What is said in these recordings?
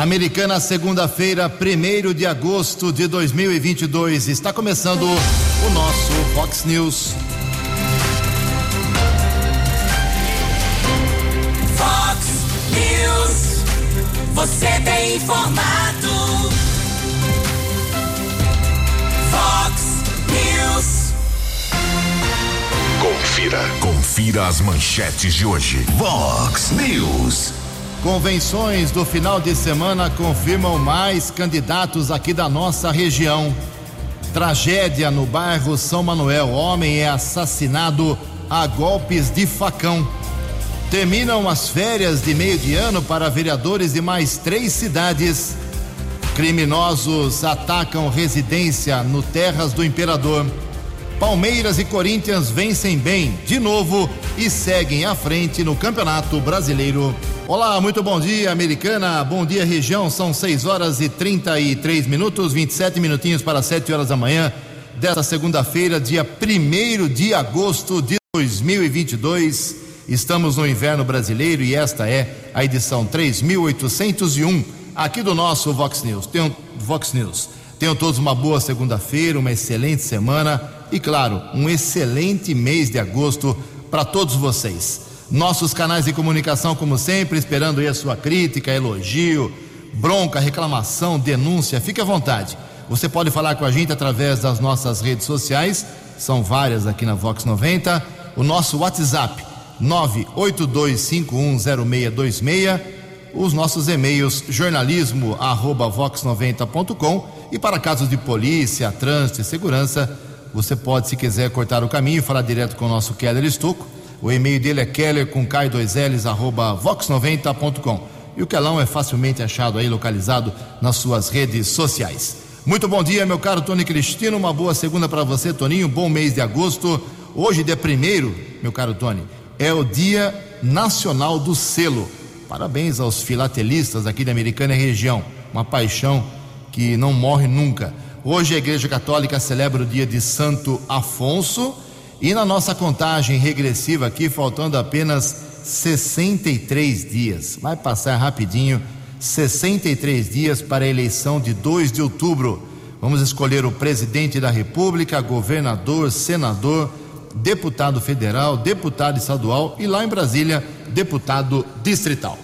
Americana, segunda-feira, 1 de agosto de 2022. Está começando o nosso Fox News. Fox News. Você tem informado. Fox News. Confira. Confira as manchetes de hoje. Vox News. Convenções do final de semana confirmam mais candidatos aqui da nossa região. Tragédia no bairro São Manuel. Homem é assassinado a golpes de facão. Terminam as férias de meio de ano para vereadores de mais três cidades. Criminosos atacam residência no Terras do Imperador. Palmeiras e Corinthians vencem bem de novo e seguem à frente no Campeonato Brasileiro. Olá, muito bom dia, Americana. Bom dia, região. São 6 horas e 33 minutos, 27 minutinhos para 7 horas da manhã desta segunda-feira, dia 1 de agosto de 2022. Estamos no inverno brasileiro e esta é a edição 3801 aqui do nosso Vox News. Tenham, Vox News. Tenham todos uma boa segunda-feira, uma excelente semana e, claro, um excelente mês de agosto para todos vocês. Nossos canais de comunicação, como sempre, esperando aí a sua crítica, elogio, bronca, reclamação, denúncia, fique à vontade. Você pode falar com a gente através das nossas redes sociais, são várias aqui na Vox 90, o nosso WhatsApp 982510626, os nossos e-mails jornalismo@vox90.com e para casos de polícia, trânsito e segurança, você pode, se quiser, cortar o caminho, falar direto com o nosso Keller Estocco. O e-mail dele é keller com k2ls arroba vox90.com. E o Kelão é facilmente achado aí, localizado nas suas redes sociais. Muito bom dia, meu caro Tony Cristino. Uma boa segunda para você, Toninho. Bom mês de agosto. Hoje, dia primeiro, meu caro Tony, é o Dia Nacional do Selo. Parabéns aos filatelistas aqui da Americana região. Uma paixão que não morre nunca. Hoje a Igreja Católica celebra o dia de Santo Afonso e na nossa contagem regressiva aqui, faltando apenas 63 dias. Vai passar rapidinho 63 dias para a eleição de 2 de outubro. Vamos escolher o presidente da República, governador, senador, deputado federal, deputado estadual e lá em Brasília, deputado distrital.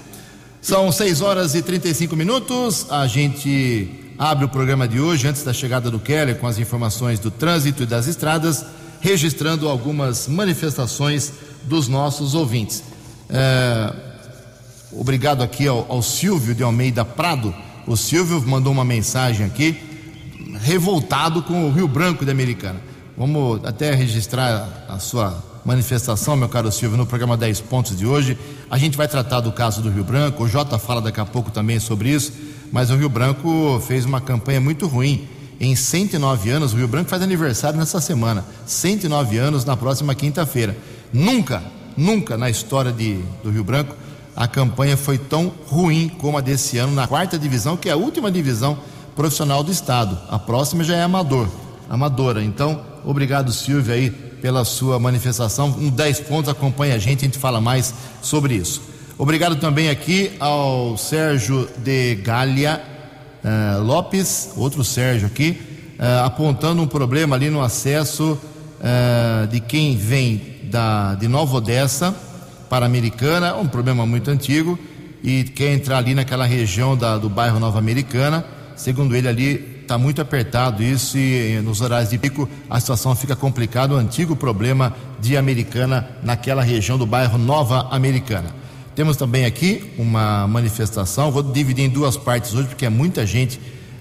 São 6 horas e 35 minutos. A gente abre o programa de hoje, antes da chegada do Keller, com as informações do trânsito e das estradas, registrando algumas manifestações dos nossos ouvintes. É, obrigado aqui ao, ao Silvio de Almeida Prado. O Silvio mandou uma mensagem aqui, revoltado com o Rio Branco de Americana. Vamos até registrar a sua manifestação, meu caro Silvio, no programa 10 Pontos de hoje. A gente vai tratar do caso do Rio Branco, o Jota fala daqui a pouco também sobre isso mas o Rio Branco fez uma campanha muito ruim. Em 109 anos, o Rio Branco faz aniversário nessa semana. 109 anos na próxima quinta-feira. Nunca, nunca na história de, do Rio Branco a campanha foi tão ruim como a desse ano na quarta divisão, que é a última divisão profissional do estado. A próxima já é amador, amadora. Então, obrigado Silvio aí pela sua manifestação. Um 10 pontos acompanha a gente, a gente fala mais sobre isso. Obrigado também aqui ao Sérgio de Galha uh, Lopes, outro Sérgio aqui, uh, apontando um problema ali no acesso uh, de quem vem da, de Nova Odessa para Americana, um problema muito antigo, e quer entrar ali naquela região da, do bairro Nova Americana. Segundo ele, ali está muito apertado isso e nos horários de pico a situação fica complicada. O antigo problema de Americana naquela região do bairro Nova Americana. Temos também aqui uma manifestação, vou dividir em duas partes hoje, porque é muita gente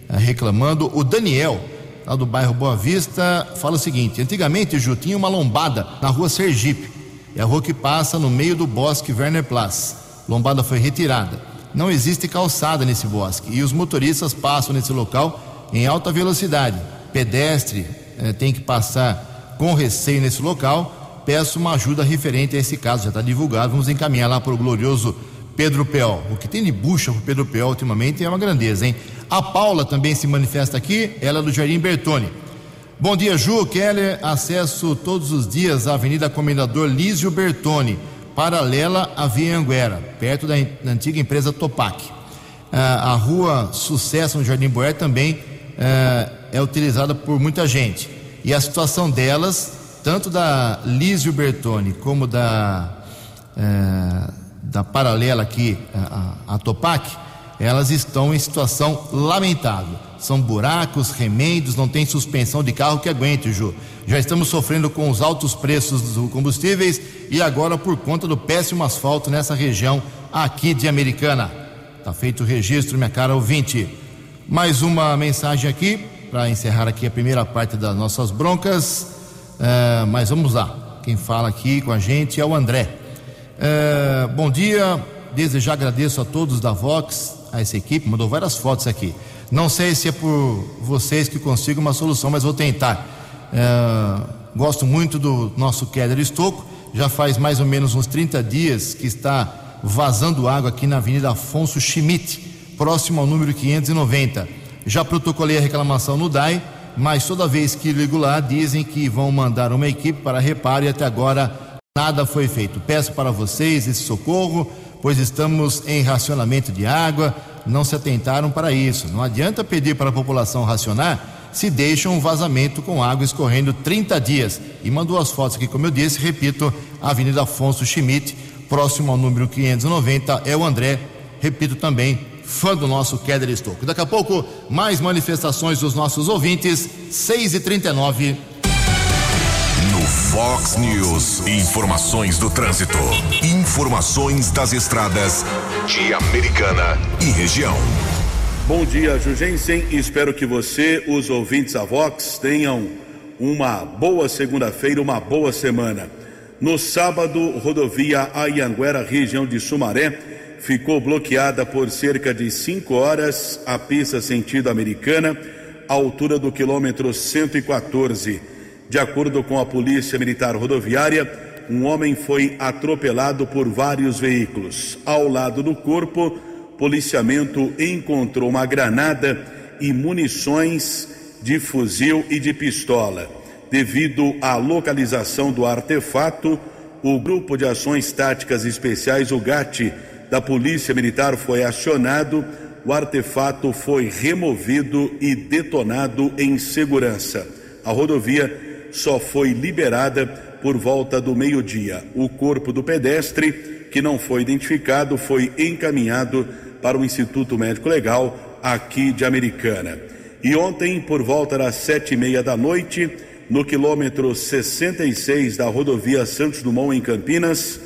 uh, reclamando. O Daniel, lá do bairro Boa Vista, fala o seguinte: antigamente, Ju, tinha uma lombada na rua Sergipe, é a rua que passa no meio do bosque Werner Platz. Lombada foi retirada. Não existe calçada nesse bosque e os motoristas passam nesse local em alta velocidade. Pedestre eh, tem que passar com receio nesse local peço uma ajuda referente a esse caso, já está divulgado, vamos encaminhar lá para o glorioso Pedro Peol. O que tem de bucha para o Pedro Peol ultimamente é uma grandeza, hein? A Paula também se manifesta aqui, ela é do Jardim Bertone. Bom dia, Ju, Keller, acesso todos os dias à Avenida Comendador Lísio Bertone, paralela à Via Anguera, perto da, antiga empresa Topac. Ah, a rua Sucesso no Jardim Boer também ah, é utilizada por muita gente. E a situação delas, tanto da Lísio Bertoni como da, eh, da paralela aqui, a, a, a Topac, elas estão em situação lamentável. São buracos, remendos, não tem suspensão de carro que aguente, Ju. Já estamos sofrendo com os altos preços dos combustíveis e agora por conta do péssimo asfalto nessa região aqui de Americana. Tá feito o registro, minha cara ouvinte. Mais uma mensagem aqui para encerrar aqui a primeira parte das nossas broncas. É, mas vamos lá. Quem fala aqui com a gente é o André. É, bom dia. Desde já agradeço a todos da Vox, a essa equipe, mandou várias fotos aqui. Não sei se é por vocês que consigo uma solução, mas vou tentar. É, gosto muito do nosso Keller Estocco. Já faz mais ou menos uns 30 dias que está vazando água aqui na Avenida Afonso Schmidt, próximo ao número 590. Já protocolei a reclamação no DAI, mas toda vez que ligo lá dizem que vão mandar uma equipe para reparo e até agora nada foi feito. Peço para vocês esse socorro, pois estamos em racionamento de água, não se atentaram para isso. Não adianta pedir para a população racionar se deixam um vazamento com água escorrendo 30 dias. E mandou as fotos aqui, como eu disse, repito, Avenida Afonso Schmidt, próximo ao número 590, é o André, repito também, fã do nosso Keller Estouco. Daqui a pouco, mais manifestações dos nossos ouvintes, 6 e 39 No Fox News, informações do trânsito. Informações das estradas de Americana e região. Bom dia, Jugensen. Espero que você, os ouvintes da Vox, tenham uma boa segunda-feira, uma boa semana. No sábado, rodovia Ayanguera, região de Sumaré, ficou bloqueada por cerca de cinco horas a pista sentido americana, à altura do quilômetro 114. De acordo com a Polícia Militar Rodoviária, um homem foi atropelado por vários veículos. Ao lado do corpo, policiamento encontrou uma granada e munições de fuzil e de pistola. Devido à localização do artefato, o Grupo de Ações Táticas Especiais, o GAT, da Polícia Militar foi acionado, o artefato foi removido e detonado em segurança. A rodovia só foi liberada por volta do meio-dia. O corpo do pedestre, que não foi identificado, foi encaminhado para o Instituto Médico Legal aqui de Americana. E ontem, por volta das sete e meia da noite, no quilômetro 66 da rodovia Santos Dumont, em Campinas,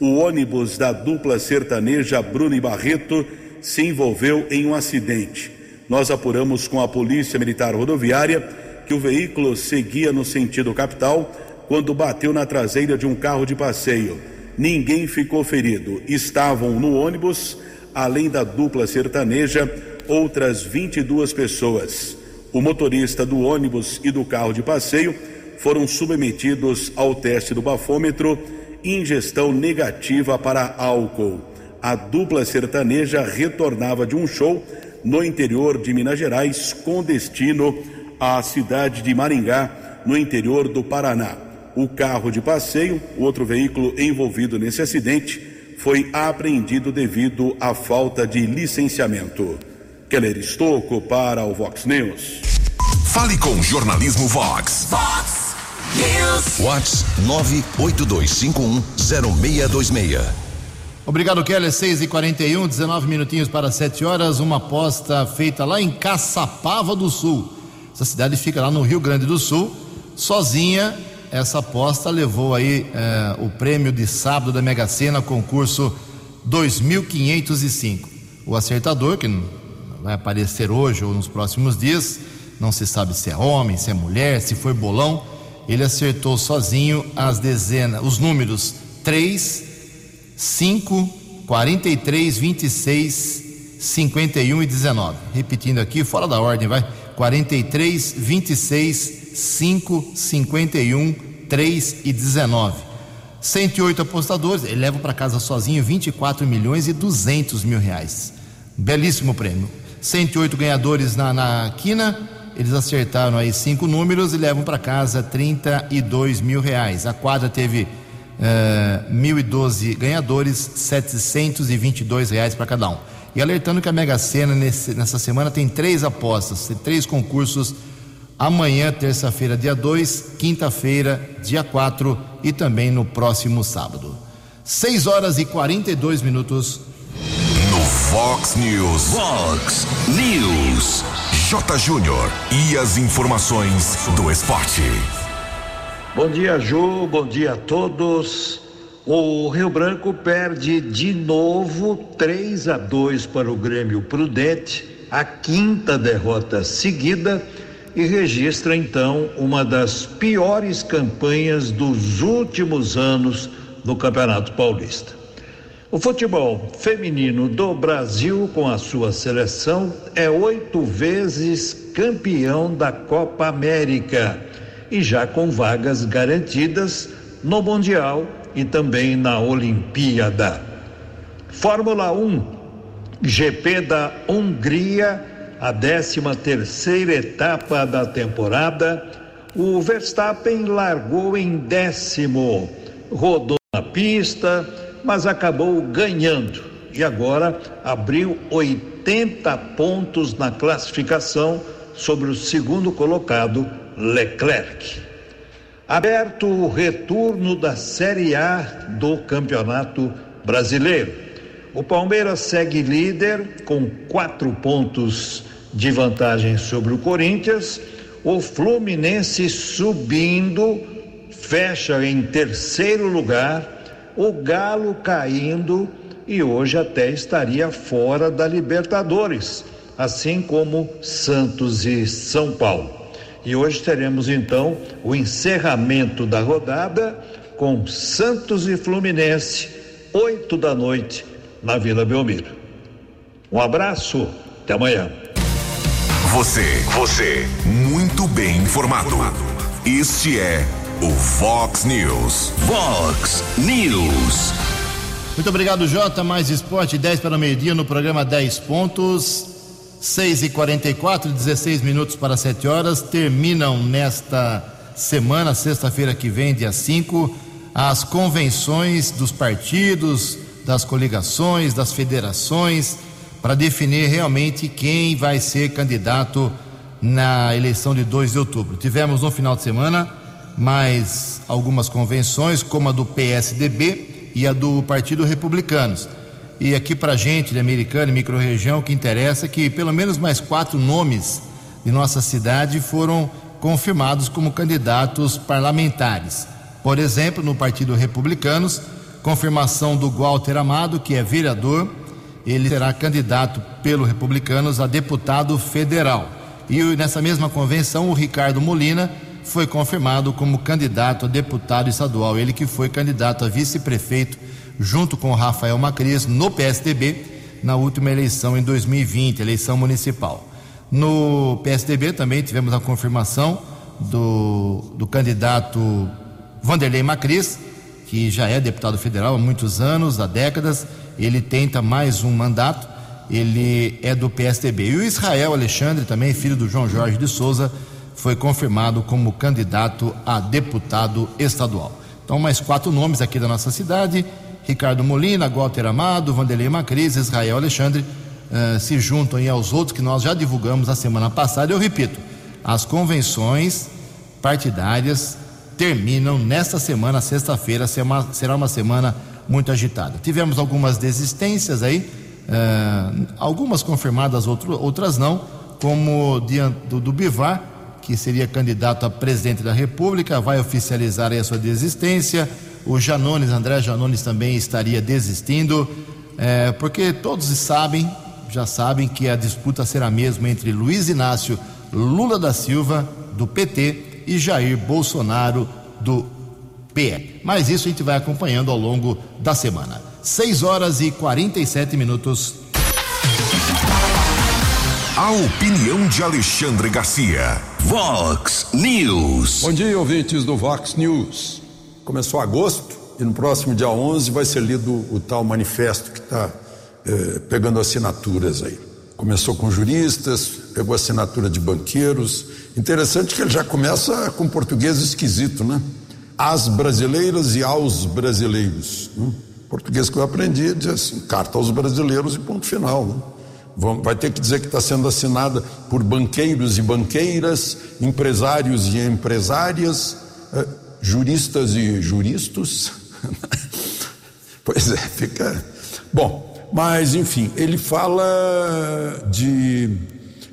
o ônibus da dupla sertaneja Bruno e Barreto se envolveu em um acidente. Nós apuramos com a Polícia Militar Rodoviária que o veículo seguia no sentido capital quando bateu na traseira de um carro de passeio. Ninguém ficou ferido. Estavam no ônibus, além da dupla sertaneja, outras 22 pessoas. O motorista do ônibus e do carro de passeio foram submetidos ao teste do bafômetro ingestão negativa para álcool. A dupla sertaneja retornava de um show no interior de Minas Gerais com destino à cidade de Maringá, no interior do Paraná. O carro de passeio, o outro veículo envolvido nesse acidente, foi apreendido devido à falta de licenciamento. Keller Estocco para o Vox News. Fale com Jornalismo Vox. Fox News. Vox 982510626. Obrigado, Keller. 6 e 41 19 minutinhos para 7 horas. Uma aposta feita lá em Caçapava do Sul. Essa cidade fica lá no Rio Grande do Sul. Sozinha, essa aposta levou aí eh, o prêmio de sábado da Mega Sena, concurso 2505. O acertador, que vai aparecer hoje ou nos próximos dias, não se sabe se é homem, se é mulher, se foi bolão. Ele acertou sozinho as dezenas, os números 3, 5, 43, 26, 51 e 19. Repetindo aqui, fora da ordem, vai. 43, 26, 5, 51, 3 e 19. 108 apostadores, ele leva para casa sozinho 24 milhões e 200 mil reais. Belíssimo prêmio. 108 ganhadores na, na quina, eles acertaram aí cinco números e levam para casa 32 mil reais. A quadra teve eh, 1.012 ganhadores, 722 reais para cada um. E alertando que a Mega Sena nesse, nessa semana tem três apostas, tem três concursos amanhã, terça-feira, dia 2, quinta-feira, dia 4 e também no próximo sábado. 6 horas e 42 minutos. No Fox News. Fox News. J. Júnior. E as informações do esporte. Bom dia, Ju. Bom dia a todos. O Rio Branco perde de novo 3 a 2 para o Grêmio Prudente, a quinta derrota seguida e registra então uma das piores campanhas dos últimos anos no Campeonato Paulista. O futebol feminino do Brasil, com a sua seleção, é oito vezes campeão da Copa América e já com vagas garantidas no Mundial e também na Olimpíada. Fórmula 1, GP da Hungria a 13 terceira etapa da temporada, o Verstappen largou em décimo, rodou na pista, mas acabou ganhando e agora abriu 80 pontos na classificação sobre o segundo colocado, Leclerc. Aberto o retorno da Série A do Campeonato Brasileiro. O Palmeiras segue líder com quatro pontos de vantagem sobre o Corinthians. O Fluminense subindo, fecha em terceiro lugar. O Galo caindo e hoje até estaria fora da Libertadores, assim como Santos e São Paulo. E hoje teremos então o encerramento da rodada com Santos e Fluminense, oito da noite na Vila Belmiro. Um abraço, até amanhã. Você, você, muito bem informado. Este é o Fox News. Fox News. Muito obrigado, Jota. Mais esporte, 10 para o meio-dia no programa 10 pontos. 6 e 44 16 minutos para 7 horas. Terminam nesta semana, sexta-feira que vem, dia 5, as convenções dos partidos, das coligações, das federações, para definir realmente quem vai ser candidato na eleição de 2 de outubro. Tivemos no final de semana mais algumas convenções, como a do PSDB e a do Partido Republicanos. E aqui para a gente de Americana e microrregião, o que interessa é que pelo menos mais quatro nomes de nossa cidade foram confirmados como candidatos parlamentares. Por exemplo, no Partido Republicanos, confirmação do Walter Amado, que é vereador, ele será candidato pelo Republicanos a deputado federal. E nessa mesma convenção, o Ricardo Molina foi confirmado como candidato a deputado estadual. Ele que foi candidato a vice-prefeito junto com Rafael Macris no PSDB na última eleição em 2020, eleição municipal. No PSDB também tivemos a confirmação do, do candidato Vanderlei Macris, que já é deputado federal há muitos anos, há décadas, ele tenta mais um mandato, ele é do PSDB. E o Israel Alexandre, também filho do João Jorge de Souza, foi confirmado como candidato a deputado estadual. Então, mais quatro nomes aqui da nossa cidade: Ricardo Molina, Walter Amado, Vanderlei Macris, Israel Alexandre, uh, se juntam aí aos outros que nós já divulgamos na semana passada. Eu repito, as convenções partidárias terminam nesta semana, sexta-feira, será uma semana muito agitada. Tivemos algumas desistências aí, uh, algumas confirmadas, outro, outras não, como do, do Bivar, que seria candidato a presidente da República, vai oficializar aí a sua desistência. O Janones, André Janones também estaria desistindo, é, porque todos sabem, já sabem que a disputa será mesmo entre Luiz Inácio Lula da Silva, do PT, e Jair Bolsonaro do PL. Mas isso a gente vai acompanhando ao longo da semana. 6 horas e 47 minutos. A opinião de Alexandre Garcia. Vox News. Bom dia, ouvintes do Vox News. Começou agosto e no próximo dia 11 vai ser lido o tal manifesto que está eh, pegando assinaturas aí. Começou com juristas, pegou assinatura de banqueiros. Interessante que ele já começa com português esquisito, né? As brasileiras e aos brasileiros. Né? português que eu aprendi diz assim, carta aos brasileiros e ponto final. Né? Vai ter que dizer que está sendo assinada por banqueiros e banqueiras, empresários e empresárias, eh, juristas e juristas. pois é, fica. Bom, mas enfim, ele fala de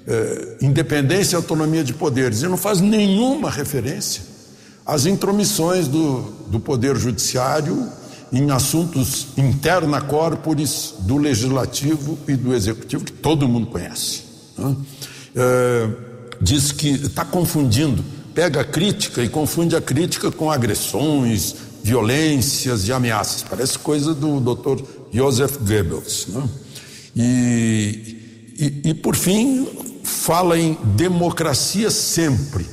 eh, independência e autonomia de poderes e não faz nenhuma referência às intromissões do, do Poder Judiciário em assuntos interna corporis do legislativo e do executivo, que todo mundo conhece. Né? É, diz que está confundindo, pega a crítica e confunde a crítica com agressões, violências e ameaças. Parece coisa do Dr. Joseph Goebbels. Né? E, e, e, por fim, fala em democracia sempre.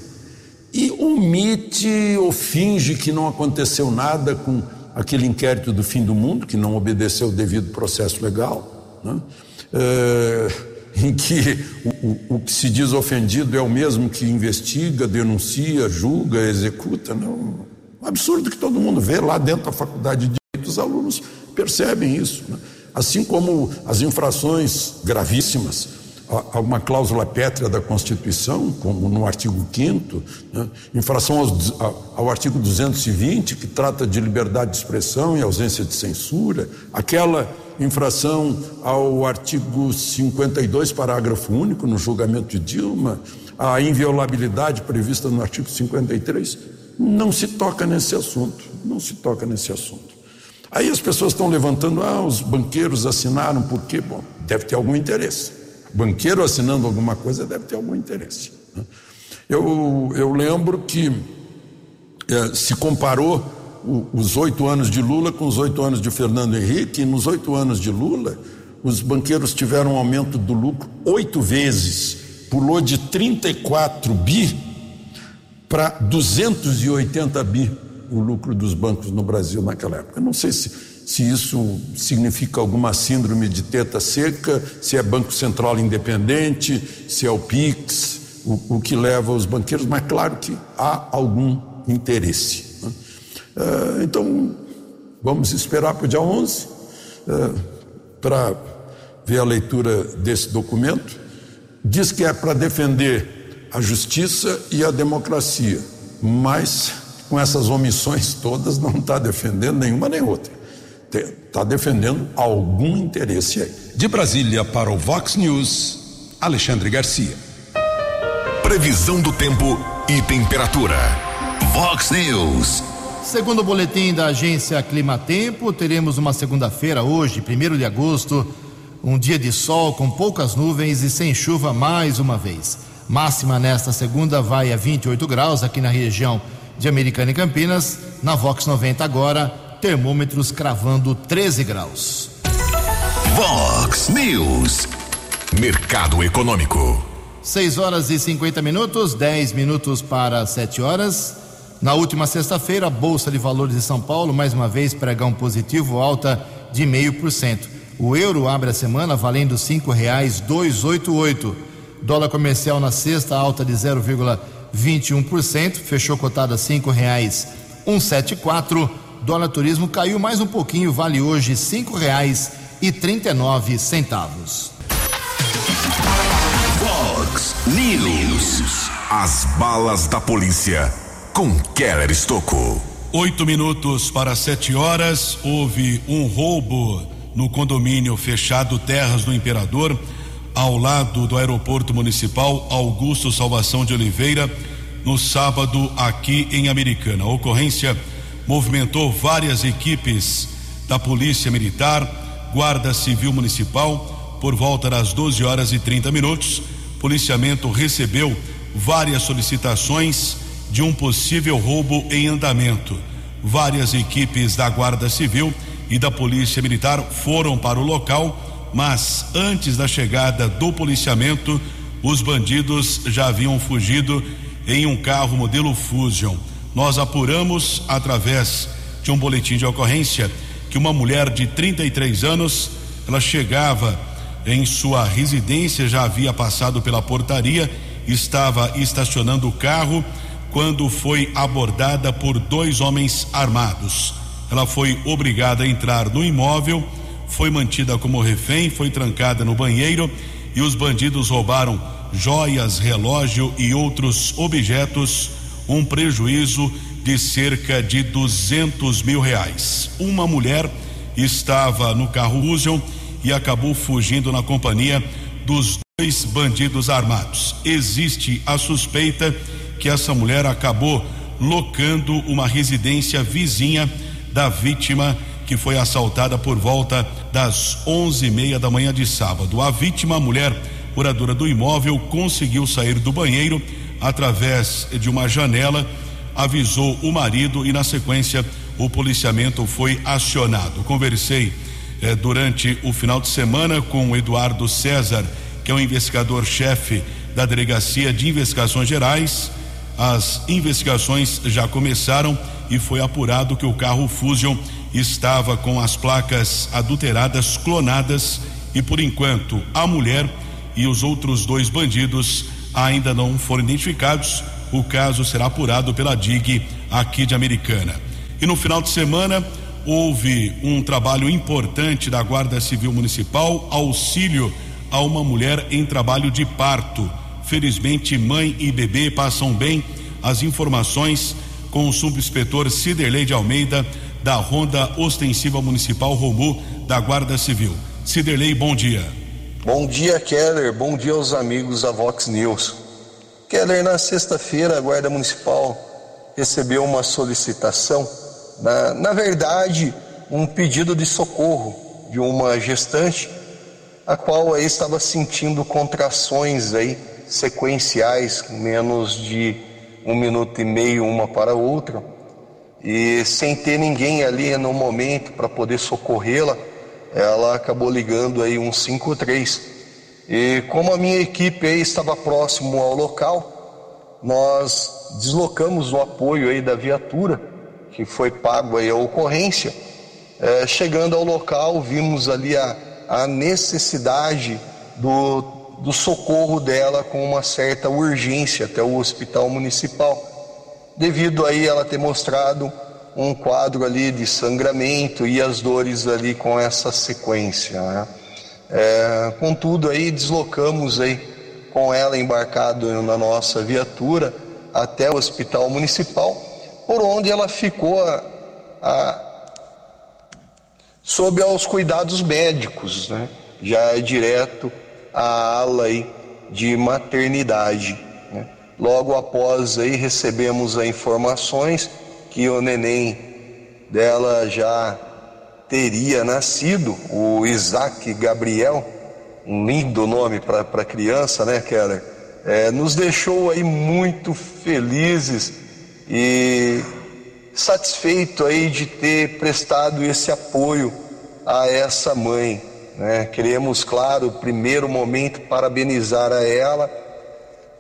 E omite ou finge que não aconteceu nada com aquele inquérito do fim do mundo, que não obedeceu o devido processo legal, né? é, em que o, o, que se diz ofendido é o mesmo que investiga, denuncia, julga, executa. Não, um absurdo que todo mundo vê lá dentro da faculdade de direito, os alunos percebem isso. Né? Assim como as infrações gravíssimas a uma cláusula pétrea da Constituição, como no artigo 5 né, infração aos, ao artigo 220, que trata de liberdade de expressão e ausência de censura, aquela infração ao artigo 52, parágrafo único, no julgamento de Dilma, a inviolabilidade prevista no artigo 53, não se toca nesse assunto, não se toca nesse assunto. Aí as pessoas estão levantando, ah, os banqueiros assinaram, por quê? Bom, deve ter algum interesse banqueiro assinando alguma coisa deve ter algum interesse. Né? Eu, eu lembro que é, se comparou o, os oito anos de Lula com os oito anos de Fernando Henrique, e nos oito anos de Lula, os banqueiros tiveram um aumento do lucro oito vezes, pulou de 34 bi para 280 bi o lucro dos bancos no Brasil naquela época. Não sei se se isso significa alguma síndrome de teta seca, se é Banco Central independente, se é o PIX, o, o que leva os banqueiros, mas claro que há algum interesse. Né? Uh, então, vamos esperar para o dia 11 uh, para ver a leitura desse documento. Diz que é para defender a justiça e a democracia, mas com essas omissões todas não está defendendo nenhuma nem outra está defendendo algum interesse aí. De Brasília para o Vox News, Alexandre Garcia. Previsão do tempo e temperatura. Vox News. Segundo o boletim da agência Climatempo, teremos uma segunda-feira hoje, 1 de agosto, um dia de sol com poucas nuvens e sem chuva mais uma vez. Máxima nesta segunda vai a 28 graus aqui na região de Americana e Campinas. Na Vox 90 agora, termômetros cravando 13 graus. Vox News. Mercado Econômico. 6 horas e 50 minutos, 10 minutos para 7 horas. Na última sexta-feira, a Bolsa de Valores de São Paulo, mais uma vez, pregão positivo, alta de 0,5%. O euro abre a semana valendo R$ 5,288. Dólar comercial na sexta, alta de 0,21%, fechou cotada R$ 5,174 dólar turismo caiu mais um pouquinho, vale hoje cinco reais e trinta e nove centavos. Fox News. As balas da polícia com Keller Estocou. Oito minutos para sete horas, houve um roubo no condomínio fechado Terras do Imperador, ao lado do aeroporto municipal Augusto Salvação de Oliveira, no sábado aqui em Americana. A ocorrência movimentou várias equipes da Polícia Militar, Guarda Civil Municipal, por volta das 12 horas e 30 minutos. Policiamento recebeu várias solicitações de um possível roubo em andamento. Várias equipes da Guarda Civil e da Polícia Militar foram para o local, mas antes da chegada do policiamento, os bandidos já haviam fugido em um carro modelo Fusion. Nós apuramos através de um boletim de ocorrência que uma mulher de 33 anos, ela chegava em sua residência, já havia passado pela portaria, estava estacionando o carro quando foi abordada por dois homens armados. Ela foi obrigada a entrar no imóvel, foi mantida como refém, foi trancada no banheiro e os bandidos roubaram joias, relógio e outros objetos, um prejuízo de cerca de 200 mil reais. Uma mulher estava no carro Usion e acabou fugindo na companhia dos dois bandidos armados. Existe a suspeita que essa mulher acabou locando uma residência vizinha da vítima que foi assaltada por volta das onze e meia da manhã de sábado. A vítima, a mulher moradora do imóvel, conseguiu sair do banheiro através de uma janela, avisou o marido e na sequência o policiamento foi acionado. Conversei eh, durante o final de semana com o Eduardo César, que é o investigador-chefe da Delegacia de Investigações Gerais. As investigações já começaram e foi apurado que o carro Fusion estava com as placas adulteradas, clonadas e por enquanto a mulher e os outros dois bandidos ainda não foram identificados. O caso será apurado pela DIG aqui de Americana. E no final de semana houve um trabalho importante da Guarda Civil Municipal, auxílio a uma mulher em trabalho de parto. Felizmente, mãe e bebê passam bem. As informações com o subinspetor Ciderley de Almeida, da Ronda Ostensiva Municipal Romu, da Guarda Civil. Ciderley, bom dia. Bom dia, Keller. Bom dia aos amigos da Vox News. Keller, na sexta-feira, a Guarda Municipal recebeu uma solicitação, na, na verdade, um pedido de socorro de uma gestante, a qual aí estava sentindo contrações aí sequenciais, menos de um minuto e meio uma para outra, e sem ter ninguém ali no momento para poder socorrê-la, ela acabou ligando aí um 53. E como a minha equipe aí estava próximo ao local, nós deslocamos o apoio aí da viatura, que foi pago aí a ocorrência. É, chegando ao local, vimos ali a, a necessidade do, do socorro dela com uma certa urgência até o hospital municipal, devido aí ela ter mostrado um quadro ali de sangramento e as dores ali com essa sequência. Né? É, contudo, aí deslocamos aí com ela embarcado na nossa viatura até o hospital municipal, por onde ela ficou a, a, sob aos cuidados médicos, né? já é direto à ala aí de maternidade. Né? Logo após aí recebemos as informações que o neném dela já teria nascido, o Isaac Gabriel, um lindo nome para criança, né, Keller? É, nos deixou aí muito felizes e satisfeito aí de ter prestado esse apoio a essa mãe. Né? Queremos, claro, primeiro momento parabenizar a ela,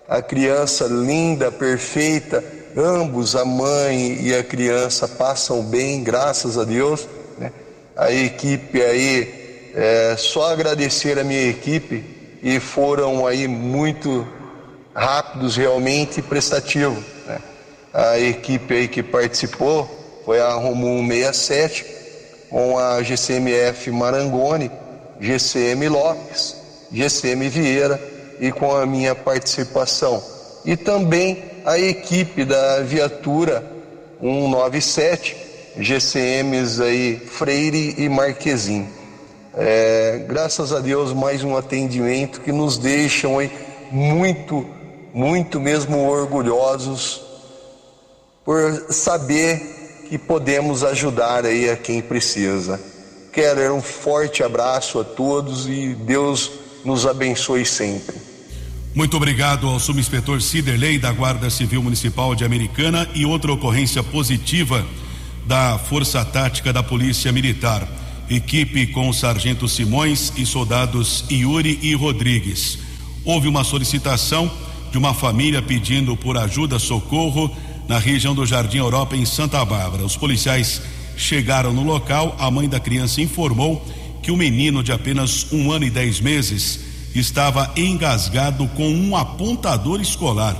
a criança linda, perfeita, ambos, a mãe e a criança, passam bem, graças a Deus. Né? A equipe aí, é, só agradecer a minha equipe e foram aí muito rápidos realmente prestativos. Né? A equipe aí que participou foi a Romu 67, com a GCMF Marangoni, GCM Lopes, GCM Vieira e com a minha participação. E também a equipe da viatura 197, GCMs aí Freire e Marquezim. É, graças a Deus, mais um atendimento que nos deixam aí muito, muito mesmo orgulhosos por saber que podemos ajudar aí a quem precisa. Quero um forte abraço a todos e Deus nos abençoe sempre. Muito obrigado ao subinspetor Ciderley da Guarda Civil Municipal de Americana e outra ocorrência positiva da Força Tática da Polícia Militar. Equipe com o sargento Simões e soldados Yuri e Rodrigues. Houve uma solicitação de uma família pedindo por ajuda, socorro na região do Jardim Europa em Santa Bárbara. Os policiais chegaram no local, a mãe da criança informou que o menino de apenas um ano e dez meses estava engasgado com um apontador escolar.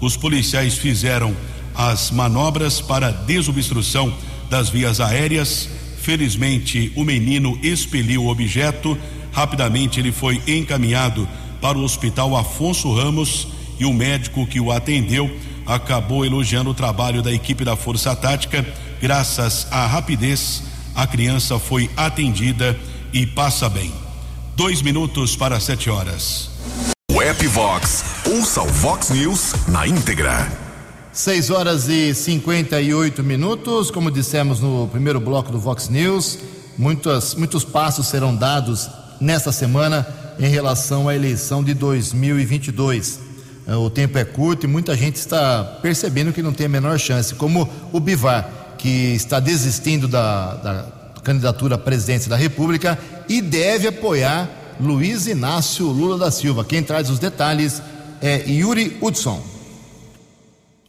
Os policiais fizeram as manobras para desobstrução das vias aéreas. Felizmente, o menino expeliu o objeto. Rapidamente, ele foi encaminhado para o Hospital Afonso Ramos e o médico que o atendeu acabou elogiando o trabalho da equipe da Força Tática. Graças à rapidez, a criança foi atendida e passa bem. Dois minutos para sete horas. Web Vox, ouça o Vox News na íntegra. 6 horas e 58 minutos, como dissemos no primeiro bloco do Vox News, muitos, muitos passos serão dados nesta semana em relação à eleição de 2022. É, o tempo é curto e muita gente está percebendo que não tem a menor chance, como o Bivar, que está desistindo da, da candidatura à presidência da República e deve apoiar Luiz Inácio Lula da Silva. Quem traz os detalhes é Yuri Hudson.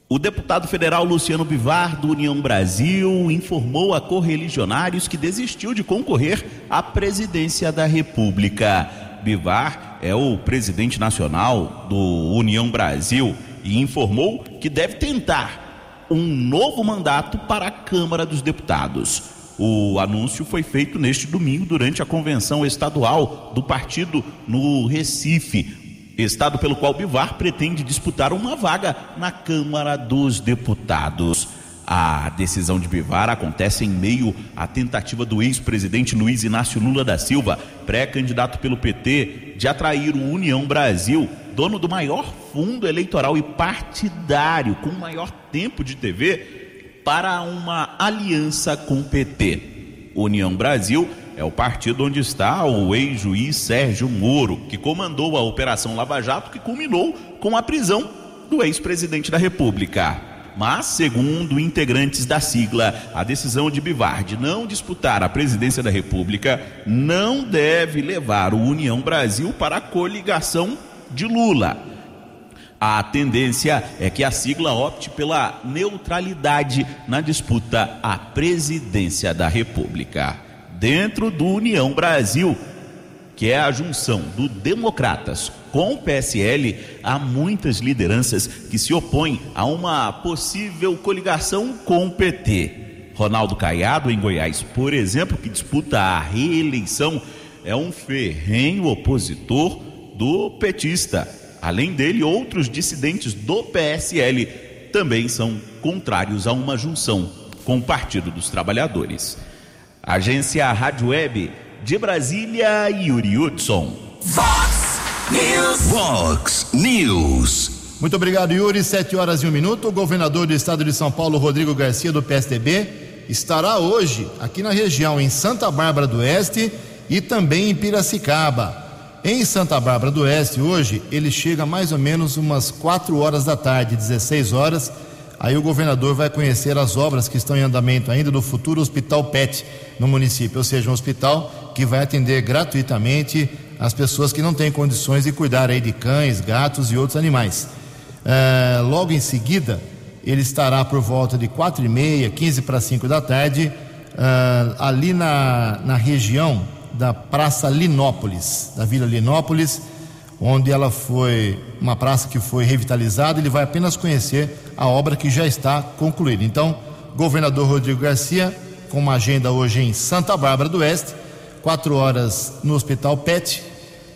O deputado federal Luciano Bivar, do União Brasil, informou a correligionários que desistiu de concorrer à presidência da República. Bivar é o presidente nacional do União Brasil e informou que deve tentar um novo mandato para a Câmara dos Deputados. O anúncio foi feito neste domingo durante a convenção estadual do partido no Recife, estado pelo qual Bivar pretende disputar uma vaga na Câmara dos Deputados. A decisão de Bivar acontece em meio à tentativa do ex-presidente Luiz Inácio Lula da Silva, pré-candidato pelo PT, de atrair o União Brasil, dono do maior fundo eleitoral e partidário, com maior tempo de TV, para uma aliança com o PT. União Brasil é o partido onde está o ex-juiz Sérgio Moro, que comandou a Operação Lava Jato, que culminou com a prisão do ex-presidente da República. Mas, segundo integrantes da sigla, a decisão de Bivar de não disputar a presidência da República não deve levar o União Brasil para a coligação de Lula. A tendência é que a sigla opte pela neutralidade na disputa à presidência da República dentro do União Brasil, que é a junção do Democratas com o PSL, há muitas lideranças que se opõem a uma possível coligação com o PT. Ronaldo Caiado, em Goiás, por exemplo, que disputa a reeleição, é um ferrenho opositor do petista. Além dele, outros dissidentes do PSL também são contrários a uma junção com o Partido dos Trabalhadores. Agência Rádio Web de Brasília, Yuri Hudson. Fox News. Fox News. Muito obrigado, Yuri. Sete horas e um minuto. O governador do estado de São Paulo, Rodrigo Garcia, do PSDB, estará hoje aqui na região, em Santa Bárbara do Oeste e também em Piracicaba. Em Santa Bárbara do Oeste, hoje, ele chega mais ou menos umas 4 horas da tarde, 16 horas Aí o governador vai conhecer as obras que estão em andamento ainda do futuro Hospital PET no município, ou seja, um hospital que vai atender gratuitamente as pessoas que não têm condições de cuidar aí de cães, gatos e outros animais. É, logo em seguida, ele estará por volta de quatro e meia, quinze para cinco da tarde, é, ali na, na região da Praça Linópolis, da Vila Linópolis, onde ela foi uma praça que foi revitalizada, ele vai apenas conhecer a obra que já está concluída. Então, governador Rodrigo Garcia, com uma agenda hoje em Santa Bárbara do Oeste, quatro horas no Hospital PET.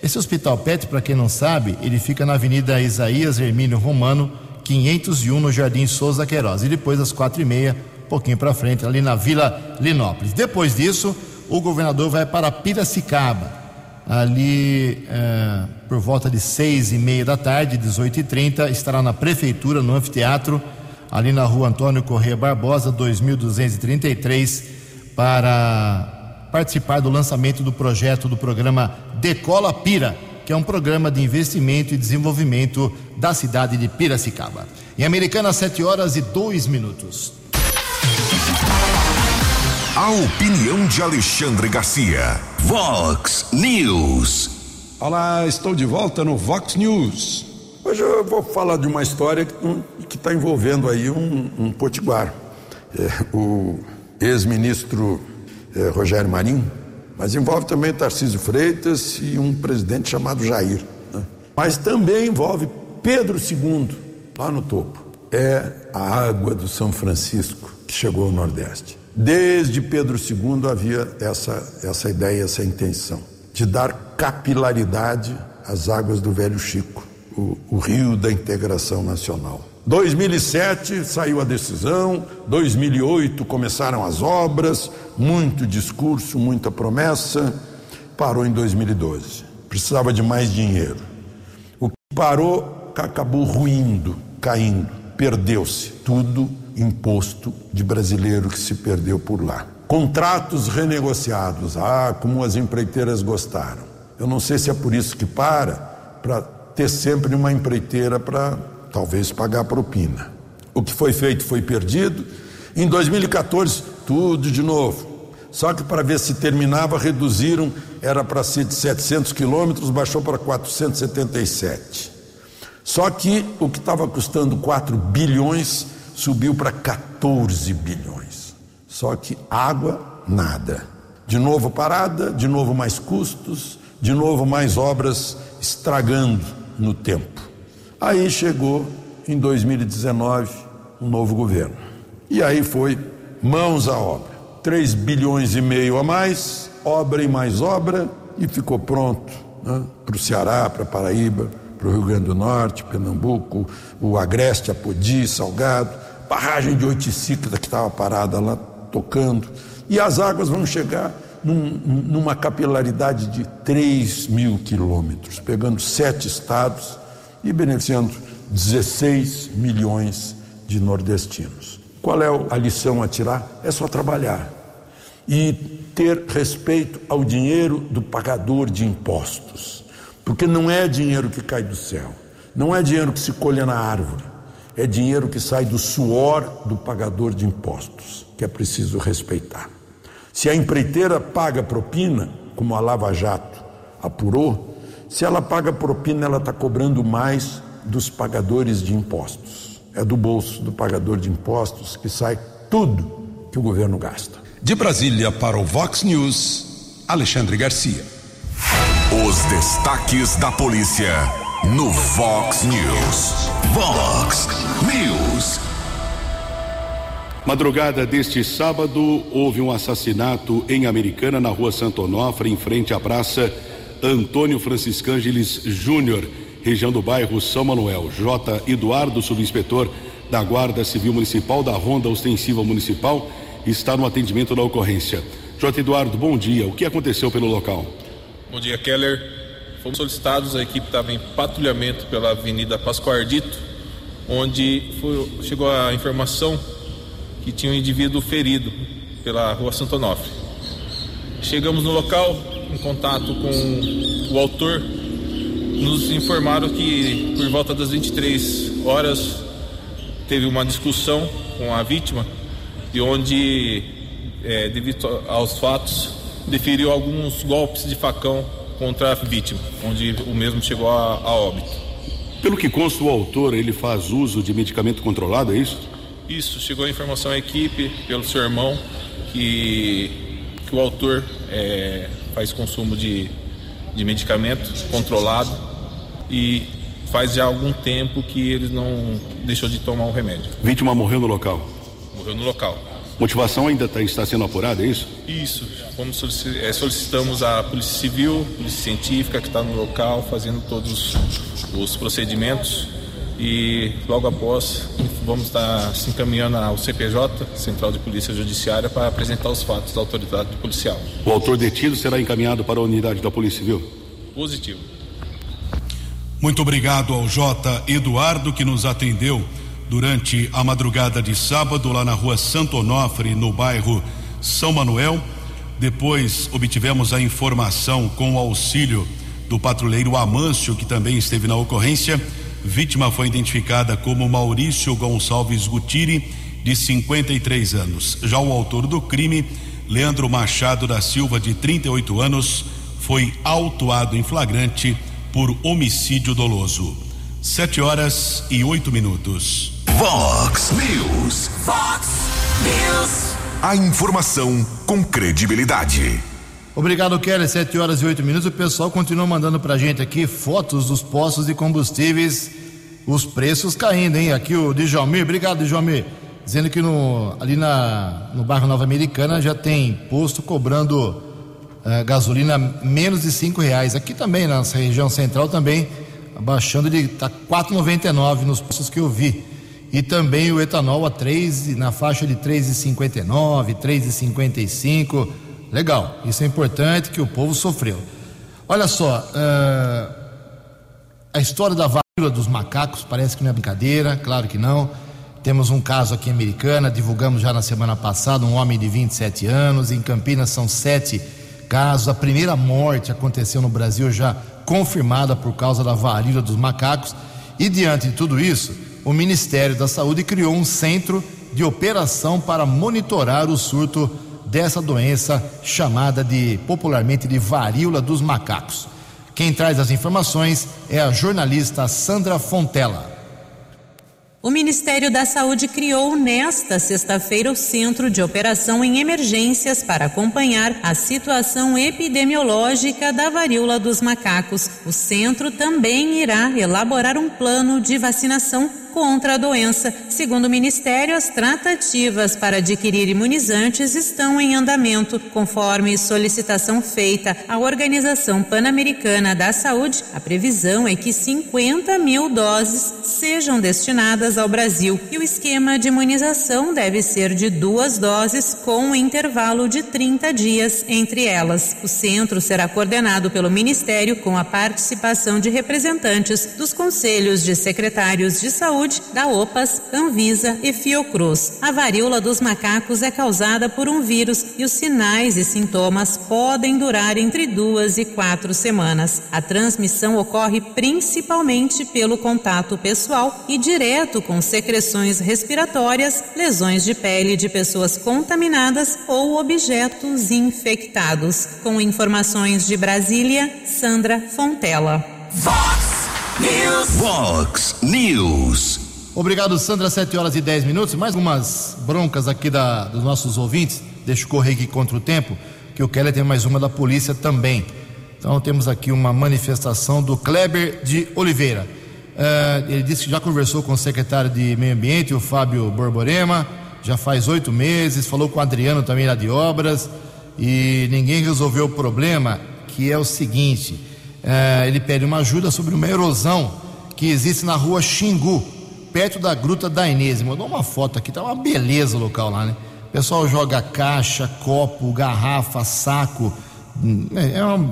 Esse Hospital PET, para quem não sabe, ele fica na Avenida Isaías Hermínio Romano, 501, no Jardim Souza Queiroz. E depois, às quatro e meia, um pouquinho para frente, ali na Vila Linópolis. Depois disso, o governador vai para Piracicaba, ali é, por volta de seis e meia da tarde, 18 e 30 estará na prefeitura, no anfiteatro, ali na rua Antônio Corrêa Barbosa, 2233, para participar do lançamento do projeto do programa Decola Pira, que é um programa de investimento e desenvolvimento da cidade de Piracicaba. Em Americana, 7 horas e 2 minutos. A opinião de Alexandre Garcia. Vox News. Olá, estou de volta no Vox News. Hoje eu vou falar de uma história que está envolvendo aí um, um potiguar. É, o ex-ministro é, Rogério Marinho, mas envolve também Tarcísio Freitas e um presidente chamado Jair. Né? Mas também envolve Pedro II, lá no topo. É a água do São Francisco que chegou ao Nordeste. Desde Pedro II havia essa, essa ideia, essa intenção de dar capilaridade às águas do Velho Chico, o, o rio da integração nacional. 2007 saiu a decisão, 2008 começaram as obras, muito discurso, muita promessa, parou em 2012. Precisava de mais dinheiro. O que parou acabou ruindo, caindo, perdeu-se tudo imposto de brasileiro que se perdeu por lá. Contratos renegociados, ah, como as empreiteiras gostaram. Eu não sei se é por isso que para, para ter sempre uma empreiteira para talvez pagar propina. O que foi feito foi perdido. Em 2014, tudo de novo. Só que para ver se terminava, reduziram, era para ser de 700 quilômetros, baixou para 477. Só que o que estava custando 4 bilhões subiu para 14 bilhões. Só que água, nada. De novo parada, de novo mais custos, de novo mais obras estragando no tempo. Aí chegou em 2019 um novo governo. E aí foi mãos à obra. 3 bilhões e meio a mais, obra e mais obra, e ficou pronto né, para o Ceará, para Paraíba, para o Rio Grande do Norte, Pernambuco, o Agreste, Apodi, Salgado, barragem de Oiticica que estava parada lá tocando. E as águas vão chegar num, numa capilaridade de 3 mil quilômetros, pegando sete estados e beneficiando 16 milhões de nordestinos. Qual é a lição a tirar? É só trabalhar e ter respeito ao dinheiro do pagador de impostos, porque não é dinheiro que cai do céu, não é dinheiro que se colhe na árvore, é dinheiro que sai do suor do pagador de impostos, que é preciso respeitar. Se a empreiteira paga propina, como a Lava Jato apurou, se ela paga propina, ela está cobrando mais dos pagadores de impostos. É do bolso do pagador de impostos que sai tudo que o governo gasta. De Brasília para o Vox News, Alexandre Garcia. Os destaques da polícia no Vox News. Vox News. Madrugada deste sábado, houve um assassinato em Americana, na rua Santo Onofre, em frente à praça Antônio Franciscângeles Júnior região do bairro São Manuel. J. Eduardo, subinspetor da Guarda Civil Municipal da Ronda Ostensiva Municipal, está no atendimento da ocorrência. J. Eduardo, bom dia. O que aconteceu pelo local? Bom dia, Keller. Fomos solicitados, a equipe estava em patrulhamento pela Avenida Pascoardito, onde foi, chegou a informação que tinha um indivíduo ferido pela rua Santo Onofre. Chegamos no local, em contato com o autor nos informaram que por volta das 23 horas teve uma discussão com a vítima e onde, é, devido aos fatos, deferiu alguns golpes de facão contra a vítima, onde o mesmo chegou a, a óbito. Pelo que consta, o autor ele faz uso de medicamento controlado, é isso? Isso, chegou a informação à equipe, pelo seu irmão, que, que o autor é, faz consumo de, de medicamento controlado e faz já algum tempo que ele não deixou de tomar o remédio. Vítima morreu no local? Morreu no local. Motivação ainda tá, está sendo apurada, é isso? Isso. É, solicitamos a Polícia Civil, Polícia Científica que está no local fazendo todos os procedimentos e logo após vamos estar se encaminhando ao CPJ, Central de Polícia Judiciária, para apresentar os fatos da autoridade policial. O autor detido será encaminhado para a unidade da Polícia Civil? Positivo. Muito obrigado ao J. Eduardo que nos atendeu durante a madrugada de sábado lá na rua Santo Onofre, no bairro São Manuel. Depois obtivemos a informação com o auxílio do patrulheiro Amâncio, que também esteve na ocorrência. Vítima foi identificada como Maurício Gonçalves Gutiri, de 53 anos. Já o autor do crime, Leandro Machado da Silva, de 38 anos, foi autuado em flagrante por homicídio doloso. Sete horas e oito minutos. Vox News. Vox News. A informação com credibilidade. Obrigado, Kelly. Sete horas e oito minutos. O pessoal continua mandando pra gente aqui fotos dos postos de combustíveis, os preços caindo, hein? Aqui o Djalmir. Obrigado, Djalmir. dizendo que no, ali na, no bairro Nova Americana já tem posto cobrando uh, gasolina menos de cinco reais. Aqui também, na região central, também abaixando de tá 4,99 nos postos que eu vi. E também o etanol a 3, na faixa de 3,59, 3,55. Legal, isso é importante que o povo sofreu. Olha só, uh, a história da varíola dos macacos parece que não é brincadeira, claro que não. Temos um caso aqui em Americana, divulgamos já na semana passada, um homem de 27 anos. Em Campinas são sete casos. A primeira morte aconteceu no Brasil já confirmada por causa da varíola dos macacos. E diante de tudo isso, o Ministério da Saúde criou um centro de operação para monitorar o surto dessa doença chamada de popularmente de varíola dos macacos. Quem traz as informações é a jornalista Sandra Fontela. O Ministério da Saúde criou nesta sexta-feira o Centro de Operação em Emergências para acompanhar a situação epidemiológica da varíola dos macacos. O centro também irá elaborar um plano de vacinação contra a doença. Segundo o Ministério, as tratativas para adquirir imunizantes estão em andamento, conforme solicitação feita à Organização Pan-Americana da Saúde. A previsão é que 50 mil doses sejam destinadas ao Brasil e o esquema de imunização deve ser de duas doses com um intervalo de 30 dias entre elas. O centro será coordenado pelo Ministério com a participação de representantes dos conselhos de secretários de saúde Saúde, da OPAS, Anvisa e Fiocruz. A varíola dos macacos é causada por um vírus e os sinais e sintomas podem durar entre duas e quatro semanas. A transmissão ocorre principalmente pelo contato pessoal e direto com secreções respiratórias, lesões de pele de pessoas contaminadas ou objetos infectados. Com informações de Brasília, Sandra Fontela. Vox News. Vox News. Obrigado, Sandra. 7 horas e 10 minutos. Mais umas broncas aqui da, dos nossos ouvintes. Deixa eu correr aqui contra o tempo, que o Keller tem mais uma da polícia também. Então temos aqui uma manifestação do Kleber de Oliveira. Uh, ele disse que já conversou com o secretário de Meio Ambiente, o Fábio Borborema, já faz oito meses, falou com o Adriano também lá de obras, e ninguém resolveu o problema, que é o seguinte: é, ele pede uma ajuda sobre uma erosão que existe na rua Xingu, perto da Gruta da Inês. Mandou uma foto aqui, tá uma beleza o local lá, né? O pessoal joga caixa, copo, garrafa, saco, é, é uma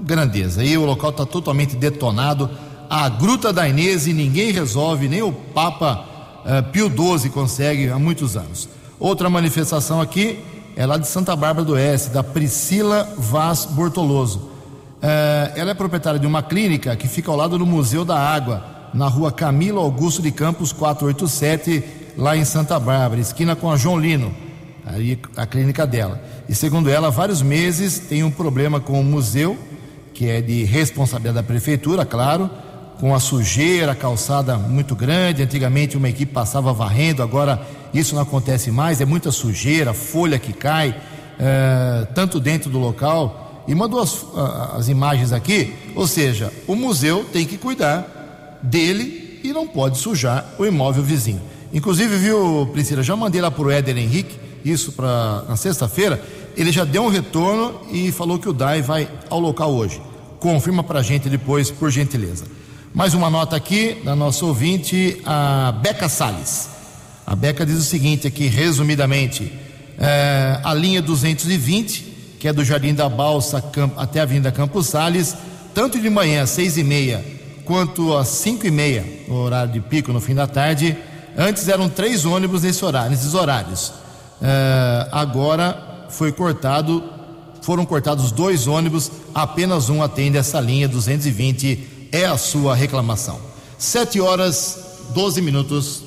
grandeza. E o local está totalmente detonado. A Gruta da Inês e ninguém resolve, nem o Papa uh, Pio XII consegue há muitos anos. Outra manifestação aqui é lá de Santa Bárbara do Oeste, da Priscila Vaz Bortoloso. É, ela é proprietária de uma clínica que fica ao lado do Museu da Água, na rua Camilo Augusto de Campos 487, lá em Santa Bárbara, esquina com a João Lino, aí a clínica dela. E segundo ela, há vários meses tem um problema com o museu, que é de responsabilidade da prefeitura, claro, com a sujeira, a calçada muito grande. Antigamente uma equipe passava varrendo, agora isso não acontece mais, é muita sujeira, folha que cai, é, tanto dentro do local e mandou as, as imagens aqui. Ou seja, o museu tem que cuidar dele e não pode sujar o imóvel vizinho. Inclusive, viu, Priscila, já mandei lá para o Éder Henrique, isso para na sexta-feira. Ele já deu um retorno e falou que o DAI vai ao local hoje. Confirma para a gente depois, por gentileza. Mais uma nota aqui da nossa ouvinte, a Beca Sales. A Beca diz o seguinte aqui, resumidamente: é, a linha 220 que é do Jardim da Balsa até a Avenida Campos Sales, tanto de manhã às seis e meia, quanto às cinco e meia, no horário de pico, no fim da tarde. Antes eram três ônibus nesse horário, nesses horários. Uh, agora foi cortado, foram cortados dois ônibus, apenas um atende essa linha 220, é a sua reclamação. Sete horas, 12 minutos.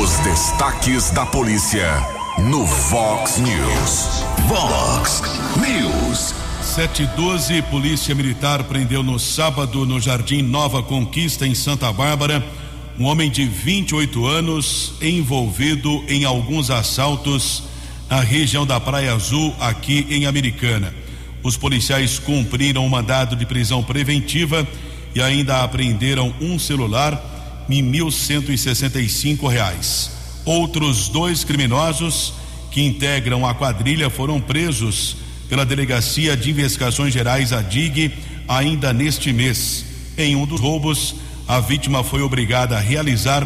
Os destaques da polícia no Vox News. Vox News. 712, Polícia Militar prendeu no sábado no Jardim Nova Conquista, em Santa Bárbara, um homem de 28 anos envolvido em alguns assaltos na região da Praia Azul, aqui em Americana. Os policiais cumpriram o um mandado de prisão preventiva e ainda apreenderam um celular e R$ 1.165. Outros dois criminosos que integram a quadrilha foram presos pela Delegacia de Investigações Gerais, a DIG, ainda neste mês. Em um dos roubos, a vítima foi obrigada a realizar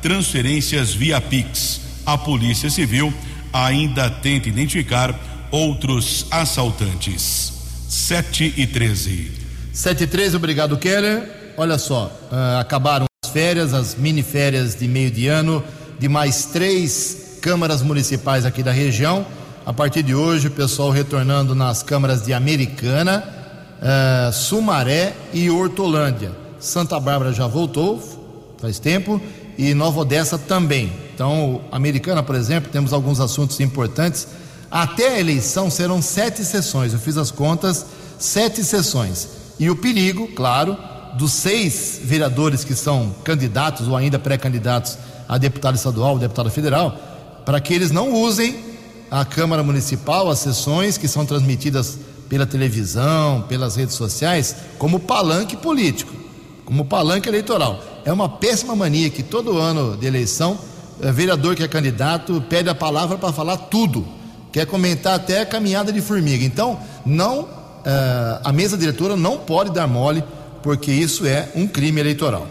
transferências via Pix. A Polícia Civil ainda tenta identificar outros assaltantes. 7 e 13. 7 e 13, obrigado, Keller. Olha só, uh, acabaram as férias, as mini férias de meio de ano, de mais três câmaras municipais aqui da região. A partir de hoje, o pessoal retornando nas câmaras de Americana, uh, Sumaré e Hortolândia. Santa Bárbara já voltou, faz tempo, e Nova Odessa também. Então, Americana, por exemplo, temos alguns assuntos importantes. Até a eleição serão sete sessões, eu fiz as contas, sete sessões. E o perigo, claro, dos seis vereadores que são candidatos ou ainda pré-candidatos a deputado estadual ou deputado federal, para que eles não usem a Câmara Municipal, as sessões que são transmitidas pela televisão, pelas redes sociais, como palanque político, como palanque eleitoral. É uma péssima mania que todo ano de eleição, é, vereador que é candidato pede a palavra para falar tudo, quer comentar até a caminhada de formiga. Então, não, é, a mesa diretora não pode dar mole, porque isso é um crime eleitoral.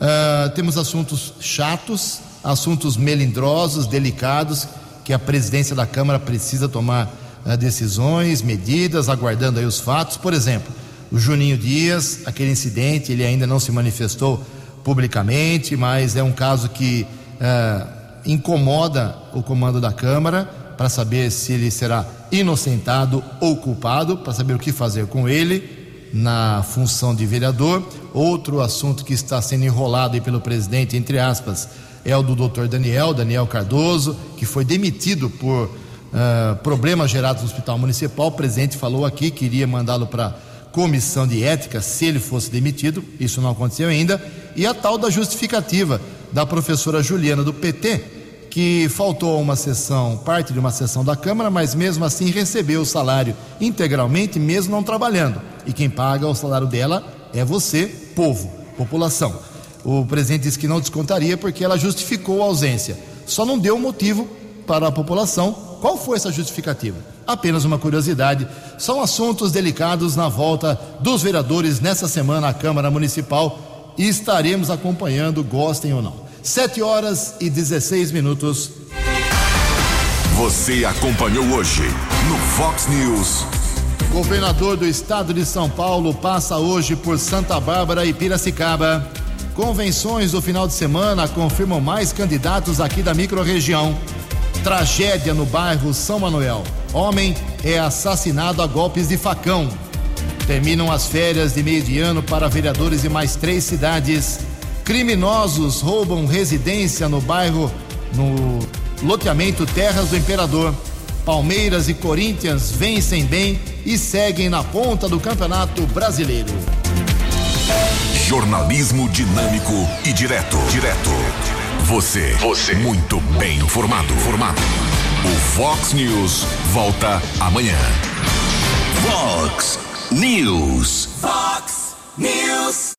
É, temos assuntos chatos, assuntos melindrosos, delicados, que a presidência da Câmara precisa tomar decisões, medidas, aguardando aí os fatos. Por exemplo, o Juninho Dias, aquele incidente, ele ainda não se manifestou publicamente, mas é um caso que é, incomoda o comando da Câmara para saber se ele será inocentado ou culpado, para saber o que fazer com ele na função de vereador. Outro assunto que está sendo enrolado pelo presidente, entre aspas, é o do doutor Daniel, Daniel Cardoso, que foi demitido por uh, problemas gerados no Hospital Municipal. O presidente falou aqui que iria mandá-lo para comissão de ética se ele fosse demitido, isso não aconteceu ainda, e a tal da justificativa da professora Juliana do PT, que faltou uma sessão, parte de uma sessão da Câmara, mas mesmo assim recebeu o salário integralmente, mesmo não trabalhando. E quem paga o salário dela é você, povo, população. O presidente disse que não descontaria porque ela justificou a ausência. Só não deu motivo para a população. Qual foi essa justificativa? apenas uma curiosidade. São assuntos delicados na volta dos vereadores nessa semana à Câmara Municipal e estaremos acompanhando, gostem ou não. 7 horas e 16 minutos. Você acompanhou hoje no Fox News. Governador do estado de São Paulo passa hoje por Santa Bárbara e Piracicaba. Convenções do final de semana confirmam mais candidatos aqui da microrregião. Tragédia no bairro São Manuel. Homem é assassinado a golpes de facão. Terminam as férias de meio de ano para vereadores de mais três cidades. Criminosos roubam residência no bairro, no loteamento Terras do Imperador. Palmeiras e Corinthians vencem bem e seguem na ponta do Campeonato Brasileiro. Jornalismo dinâmico e direto. Direto. Você. Você. Muito bem informado. Formado. O Fox News volta amanhã. Fox News. Fox News.